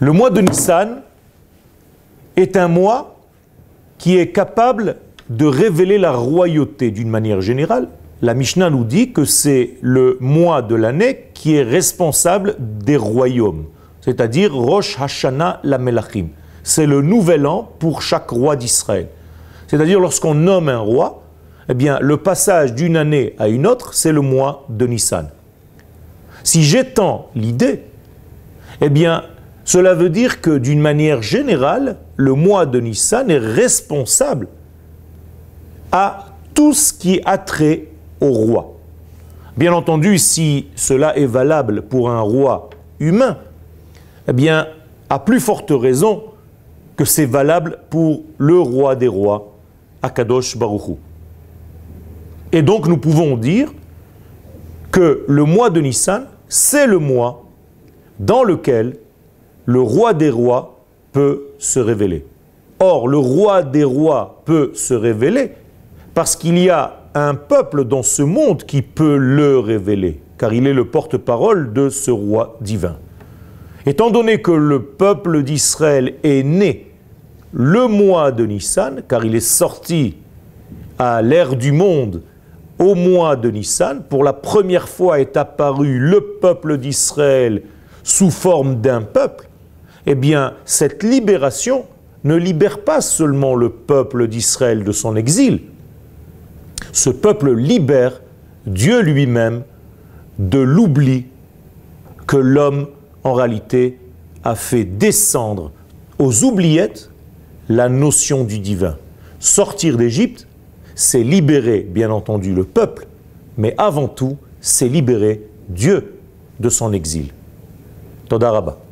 Le mois de Nissan est un mois qui est capable de révéler la royauté d'une manière générale. La Mishnah nous dit que c'est le mois de l'année qui est responsable des royaumes, c'est-à-dire Rosh Hashanah la Melachim. C'est le nouvel an pour chaque roi d'Israël. C'est-à-dire lorsqu'on nomme un roi, eh bien le passage d'une année à une autre, c'est le mois de Nissan. Si j'étends l'idée, eh bien cela veut dire que d'une manière générale, le mois de Nissan est responsable à tout ce qui a trait au roi. Bien entendu, si cela est valable pour un roi humain, eh bien, à plus forte raison que c'est valable pour le roi des rois, Akadosh Baruchou. Et donc nous pouvons dire que le mois de Nissan, c'est le mois dans lequel le roi des rois peut se révéler. Or, le roi des rois peut se révéler parce qu'il y a un peuple dans ce monde qui peut le révéler, car il est le porte-parole de ce roi divin. Étant donné que le peuple d'Israël est né le mois de Nissan, car il est sorti à l'ère du monde au mois de Nissan, pour la première fois est apparu le peuple d'Israël sous forme d'un peuple, eh bien, cette libération ne libère pas seulement le peuple d'Israël de son exil. Ce peuple libère Dieu lui-même de l'oubli que l'homme, en réalité, a fait descendre aux oubliettes la notion du divin. Sortir d'Égypte, c'est libérer, bien entendu, le peuple, mais avant tout, c'est libérer Dieu de son exil. Todarabah.